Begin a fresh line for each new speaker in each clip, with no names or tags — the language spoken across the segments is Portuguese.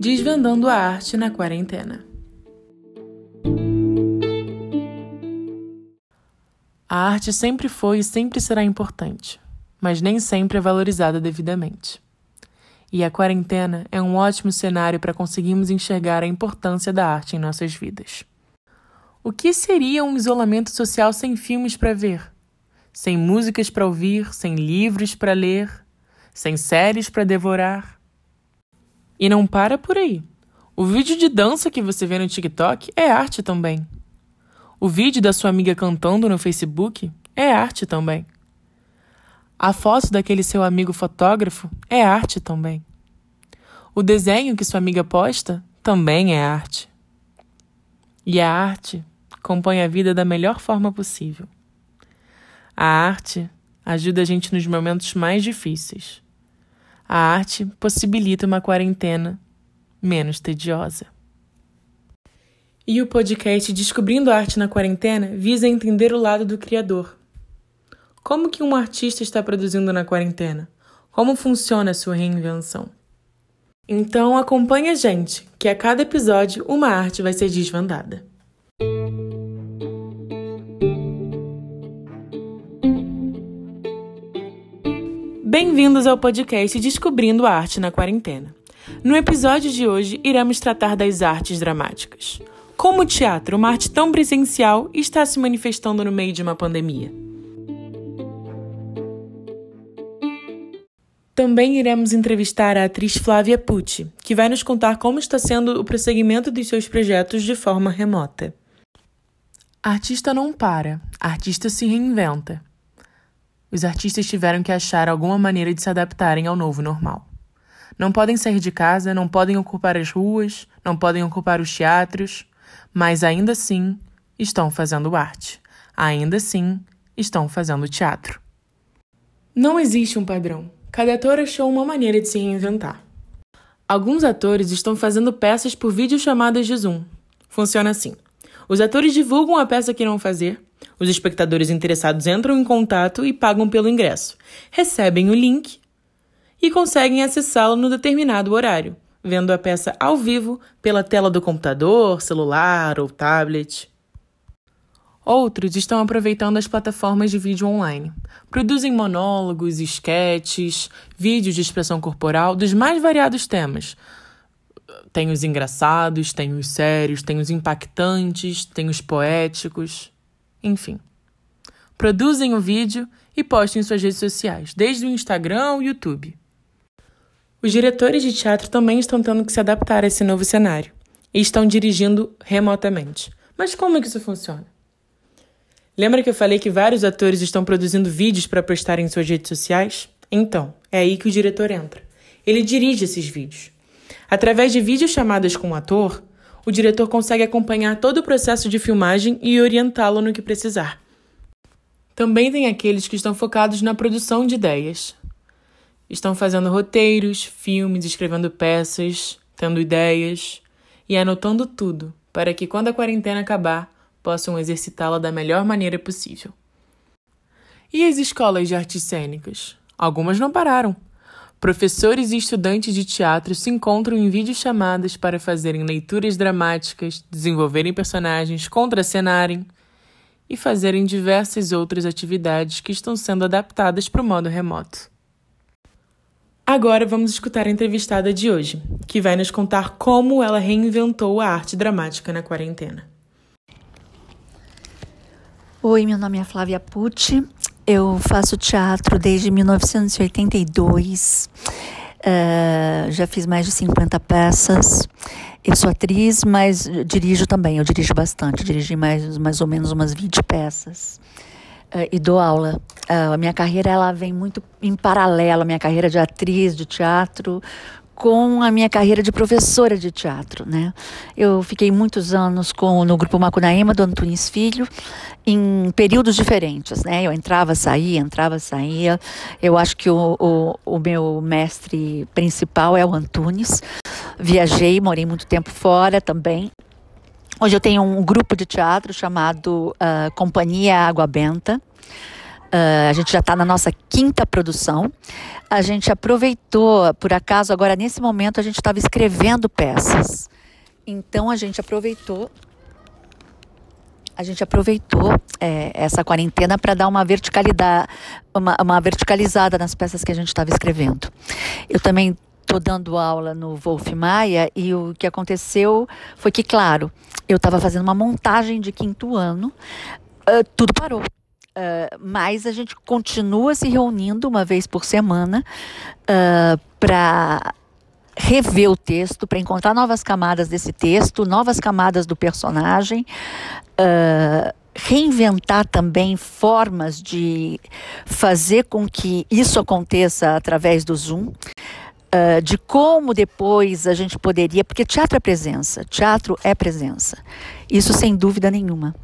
Desvendando a arte na quarentena. A arte sempre foi e sempre será importante, mas nem sempre é valorizada devidamente. E a quarentena é um ótimo cenário para conseguirmos enxergar a importância da arte em nossas vidas. O que seria um isolamento social sem filmes para ver? Sem músicas para ouvir, sem livros para ler, sem séries para devorar? E não para por aí. O vídeo de dança que você vê no TikTok é arte também. O vídeo da sua amiga cantando no Facebook é arte também. A foto daquele seu amigo fotógrafo é arte também. O desenho que sua amiga posta também é arte. E a arte compõe a vida da melhor forma possível. A arte ajuda a gente nos momentos mais difíceis. A arte possibilita uma quarentena menos tediosa. E o podcast Descobrindo Arte na Quarentena visa entender o lado do criador. Como que um artista está produzindo na quarentena? Como funciona a sua reinvenção? Então acompanhe a gente, que a cada episódio uma arte vai ser desvendada. Bem-vindos ao podcast Descobrindo a Arte na Quarentena. No episódio de hoje, iremos tratar das artes dramáticas. Como o teatro, uma arte tão presencial, está se manifestando no meio de uma pandemia? Também iremos entrevistar a atriz Flávia Pucci, que vai nos contar como está sendo o prosseguimento dos seus projetos de forma remota. Artista não para, artista se reinventa os artistas tiveram que achar alguma maneira de se adaptarem ao novo normal. Não podem sair de casa, não podem ocupar as ruas, não podem ocupar os teatros, mas ainda assim estão fazendo arte. Ainda assim estão fazendo teatro. Não existe um padrão. Cada ator achou uma maneira de se reinventar. Alguns atores estão fazendo peças por videochamadas de Zoom. Funciona assim: os atores divulgam a peça que irão fazer, os espectadores interessados entram em contato e pagam pelo ingresso, recebem o link e conseguem acessá-lo no determinado horário, vendo a peça ao vivo pela tela do computador, celular ou tablet. Outros estão aproveitando as plataformas de vídeo online. Produzem monólogos, esquetes, vídeos de expressão corporal dos mais variados temas. Tem os engraçados, tem os sérios, tem os impactantes, tem os poéticos. Enfim. Produzem o vídeo e postem em suas redes sociais, desde o Instagram ao YouTube. Os diretores de teatro também estão tendo que se adaptar a esse novo cenário e estão dirigindo remotamente. Mas como é que isso funciona? Lembra que eu falei que vários atores estão produzindo vídeos para postar em suas redes sociais? Então, é aí que o diretor entra. Ele dirige esses vídeos. Através de vídeos chamadas com o ator, o diretor consegue acompanhar todo o processo de filmagem e orientá-lo no que precisar. Também tem aqueles que estão focados na produção de ideias. Estão fazendo roteiros, filmes, escrevendo peças, tendo ideias e anotando tudo para que, quando a quarentena acabar, possam exercitá-la da melhor maneira possível. E as escolas de artes cênicas? Algumas não pararam. Professores e estudantes de teatro se encontram em videochamadas para fazerem leituras dramáticas, desenvolverem personagens, contracenarem e fazerem diversas outras atividades que estão sendo adaptadas para o modo remoto. Agora vamos escutar a entrevistada de hoje, que vai nos contar como ela reinventou a arte dramática na quarentena.
Oi, meu nome é Flávia Pucci, eu faço teatro desde 1982. Uh, eh, já fiz mais de 50 peças. Eu sou atriz, mas dirijo também. Eu dirijo bastante. Dirigi mais, mais ou menos umas 20 peças. Uh, e dou aula. Uh, a minha carreira ela vem muito em paralelo. A minha carreira de atriz, de teatro, com a minha carreira de professora de teatro, né? Eu fiquei muitos anos com no grupo Macunaíma do Antunes Filho, em períodos diferentes, né? Eu entrava, saía, entrava, saía. Eu acho que o, o, o meu mestre principal é o Antunes. Viajei, morei muito tempo fora também. Hoje eu tenho um grupo de teatro chamado uh, Companhia Água Benta. Uh, a gente já está na nossa quinta produção. A gente aproveitou, por acaso, agora nesse momento a gente estava escrevendo peças. Então a gente aproveitou a gente aproveitou é, essa quarentena para dar uma verticalidade, uma, uma, verticalizada nas peças que a gente estava escrevendo. Eu também estou dando aula no Wolf Maia e o que aconteceu foi que, claro, eu estava fazendo uma montagem de quinto ano, uh, tudo parou. Uh, mas a gente continua se reunindo uma vez por semana uh, para rever o texto, para encontrar novas camadas desse texto, novas camadas do personagem, uh, reinventar também formas de fazer com que isso aconteça através do Zoom. Uh, de como depois a gente poderia, porque teatro é presença, teatro é presença, isso sem dúvida nenhuma.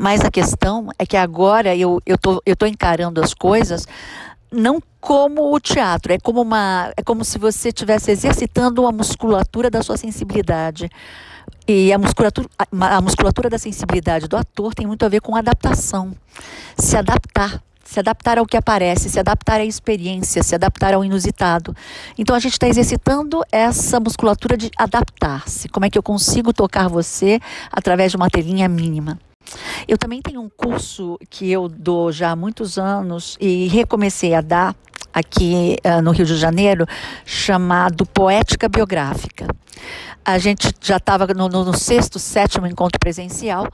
Mas a questão é que agora eu estou eu tô encarando as coisas não como o teatro, é como uma, é como se você estivesse exercitando a musculatura da sua sensibilidade. E a musculatura, a musculatura da sensibilidade do ator tem muito a ver com adaptação. Se adaptar, se adaptar ao que aparece, se adaptar à experiência, se adaptar ao inusitado. Então a gente está exercitando essa musculatura de adaptar-se. Como é que eu consigo tocar você através de uma telinha mínima? Eu também tenho um curso que eu dou já há muitos anos e recomecei a dar aqui uh, no Rio de Janeiro, chamado Poética Biográfica. A gente já estava no, no, sexto, sétimo encontro presencial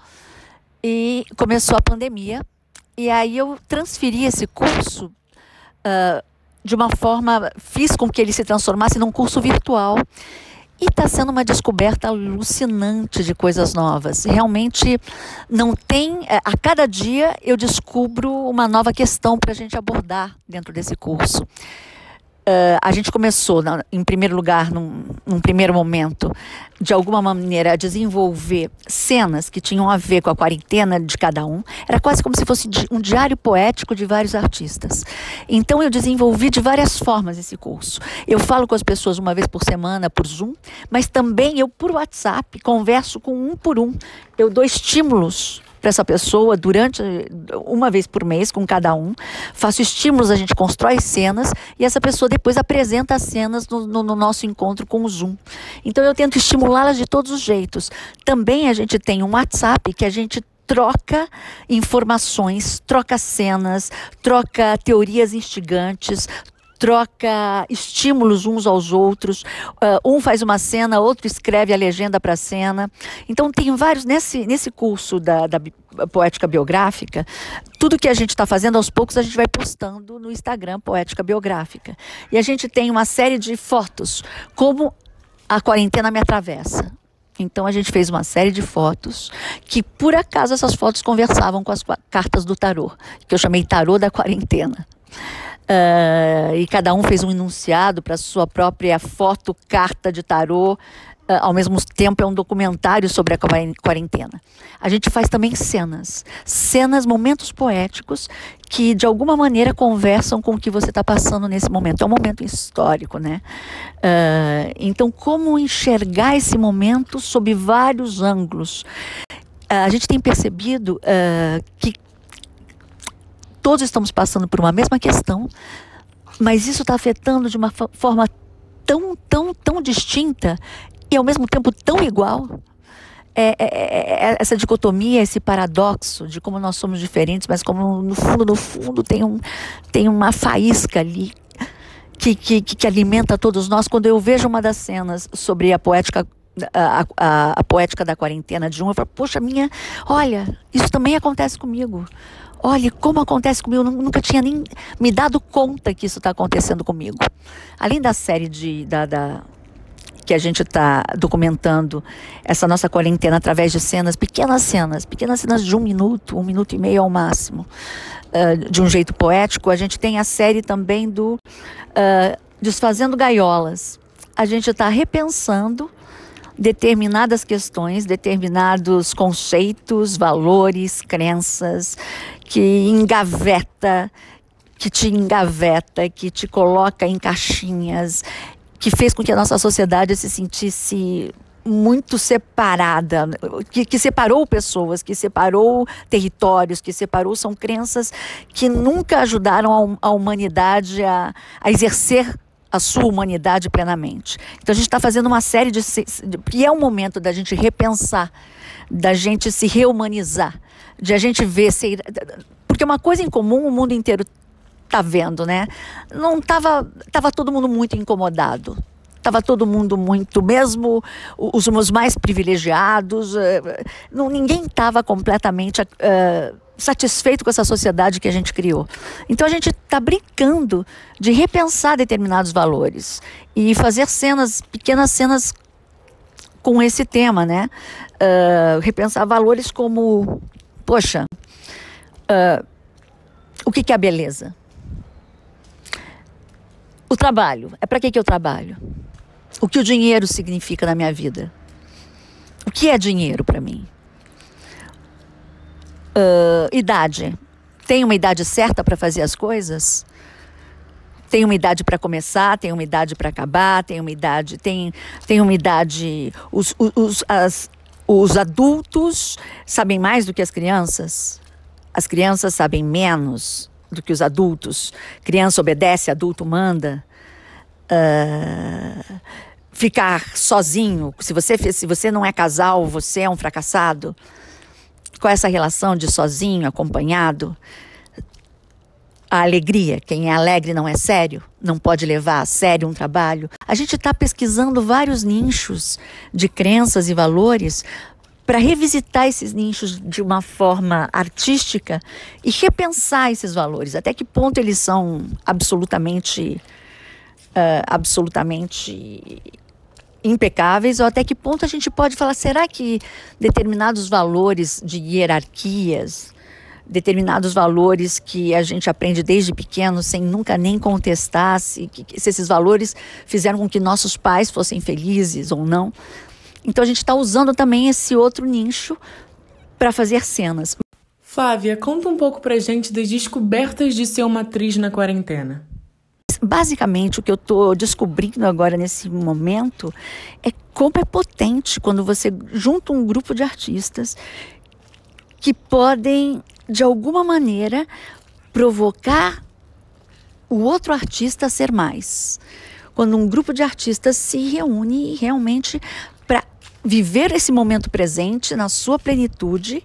e começou a pandemia. E aí eu transferi esse curso uh, de uma forma, fiz com que ele se transformasse num curso virtual. E está sendo uma descoberta alucinante de coisas novas. Realmente não tem. É, a cada dia eu descubro uma nova questão para a gente abordar dentro desse curso. Uh, a gente começou, na, em primeiro lugar, num, num, primeiro momento, de alguma maneira, a desenvolver cenas que tinham a ver com a quarentena de cada um. Era quase como se fosse um diário poético de vários artistas. Então, eu desenvolvi de várias formas esse curso. Eu falo com as pessoas uma vez por semana por Zoom, mas também eu, por WhatsApp, converso com um por um. Eu dou estímulos para essa pessoa durante uma vez por mês com cada um. Faço estímulos, a gente constrói cenas e essa pessoa depois apresenta as cenas no, no, no nosso encontro com o Zoom. Então eu tento estimulá-las de todos os jeitos. Também a gente tem um WhatsApp que a gente troca informações, troca cenas, troca teorias instigantes, troca estímulos uns aos outros. Uh, um faz uma cena, outro escreve a legenda para a cena. Então tem vários nesse nesse curso da, da poética biográfica. Tudo que a gente está fazendo aos poucos a gente vai postando no Instagram poética biográfica. E a gente tem uma série de fotos como a quarentena me atravessa. Então a gente fez uma série de fotos que por acaso essas fotos conversavam com as cartas do tarô, que eu chamei tarô da quarentena. Uh, e cada um fez um enunciado para sua própria foto, carta de tarô. Uh, ao mesmo tempo, é um documentário sobre a quarentena. A gente faz também cenas, cenas, momentos poéticos que de alguma maneira conversam com o que você está passando nesse momento. É um momento histórico, né? Uh, então, como enxergar esse momento sob vários ângulos? a gente tem percebido que todos estamos passando por uma mesma questão, mas isso está afetando de uma forma tão, tão, tão distinta e ao mesmo tempo tão igual. É, é, é, é, essa dicotomia, esse paradoxo de como nós somos diferentes, mas como no fundo, no fundo tem, um, tem uma faísca ali que, que, que alimenta todos nós. Quando eu vejo uma das cenas sobre a poética a, a, a, poética da quarentena de um, eu falo, poxa, minha, olha, isso também acontece comigo. Olhe como acontece comigo, eu nunca tinha nem me dado conta que isso está acontecendo comigo. Além da série de, da, da que a gente está documentando essa nossa quarentena através de cenas, pequenas cenas, pequenas cenas de um minuto, um minuto e meio ao máximo, uh, de um jeito poético. A gente tem a série também do uh, Desfazendo Gaiolas. A gente está repensando determinadas questões, determinados conceitos, valores, crenças que engaveta, que te engaveta, que te coloca em caixinhas, que fez com que a nossa sociedade se sentisse muito separada, que, que, separou pessoas, que separou territórios, que separou, são crenças que nunca ajudaram a, a humanidade a, a exercer a sua humanidade plenamente. Então a gente está fazendo uma série de. que é o momento da gente repensar, da gente se rehumanizar, de a gente ver. Se, porque uma coisa em comum o mundo inteiro está vendo, né? Não estava tava todo mundo muito incomodado estava todo mundo muito, mesmo os, os mais privilegiados, uh, não, ninguém estava completamente uh, satisfeito com essa sociedade que a gente criou. Então a gente está brincando de repensar determinados valores e fazer cenas, pequenas cenas com esse tema, né? Uh, repensar valores como, poxa, o que, que é a beleza? O trabalho. É para que, que eu trabalho? o que o dinheiro significa na minha vida. O que é dinheiro para mim? Uh, idade. Tem uma idade certa para fazer as coisas? Tem uma idade para começar, tem uma idade para acabar, tem uma idade, tem, tem uma idade. Os, os, as, os adultos sabem mais do que as crianças. As crianças sabem menos do que os adultos. Criança obedece, adulto manda. Uh, ficar sozinho, se você, se você não é casal, você é um fracassado. Com essa relação de sozinho, acompanhado, a alegria, quem é alegre não é sério, não pode levar a sério um trabalho. A gente está pesquisando vários nichos de crenças e valores para revisitar esses nichos de uma forma artística e repensar esses valores. Até que ponto eles são absolutamente, uh, absolutamente impecáveis ou até que ponto a gente pode falar, será que determinados valores de hierarquias, determinados valores que a gente aprende desde pequeno sem nunca nem contestar se, se esses valores fizeram com que nossos pais fossem felizes ou não. Então a gente está usando também esse outro nicho para fazer cenas.
Flávia, conta um pouco pra gente das descobertas de ser uma atriz na quarentena
basicamente o que eu estou descobrindo agora nesse momento é como é potente quando você junta um grupo de artistas que podem, de alguma maneira, provocar o outro artista a ser mais. Quando um grupo de artistas se reúne realmente para viver esse momento presente na sua plenitude,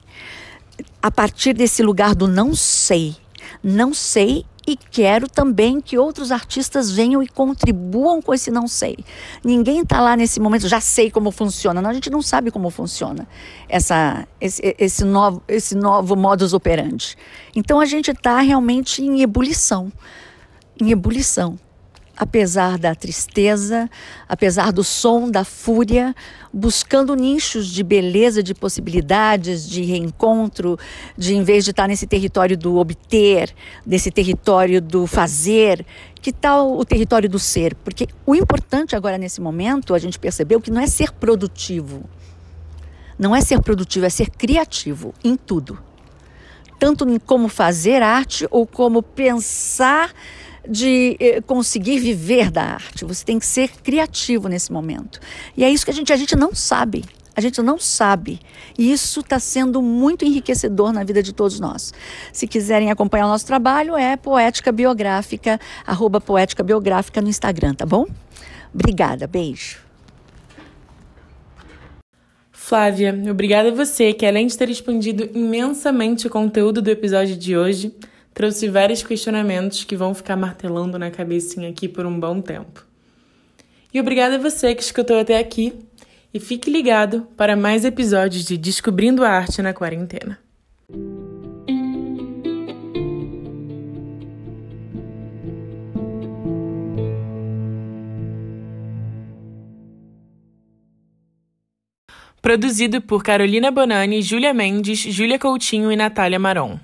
a partir desse lugar do não sei. Não sei e quero também que outros artistas venham e contribuam com esse não sei. Ninguém está lá nesse momento, já sei como funciona. Não, a gente não sabe como funciona essa, esse, esse, novo, esse novo modus operandi. Então a gente está realmente em ebulição. Em ebulição apesar da tristeza, apesar do som da fúria, buscando nichos de beleza, de possibilidades, de reencontro, de em vez de estar nesse território do obter, desse território do fazer, que tal o território do ser? Porque o importante agora nesse momento, a gente percebeu que não é ser produtivo. Não é ser produtivo, é ser criativo em tudo. Tanto em como fazer arte ou como pensar de eh, conseguir viver da arte. Você tem que ser criativo nesse momento. E é isso que a gente, a gente não sabe. A gente não sabe. E isso está sendo muito enriquecedor na vida de todos nós. Se quiserem acompanhar o nosso trabalho, é Poética Biográfica, arroba Poética Biográfica no Instagram, tá bom? Obrigada, beijo.
Flávia, obrigada a você que, além de ter expandido imensamente o conteúdo do episódio de hoje, trouxe vários questionamentos que vão ficar martelando na cabecinha aqui por um bom tempo. E obrigada a você que escutou até aqui e fique ligado para mais episódios de Descobrindo a Arte na Quarentena. Produzido por Carolina Bonani, Júlia Mendes, Júlia Coutinho e Natália Maron.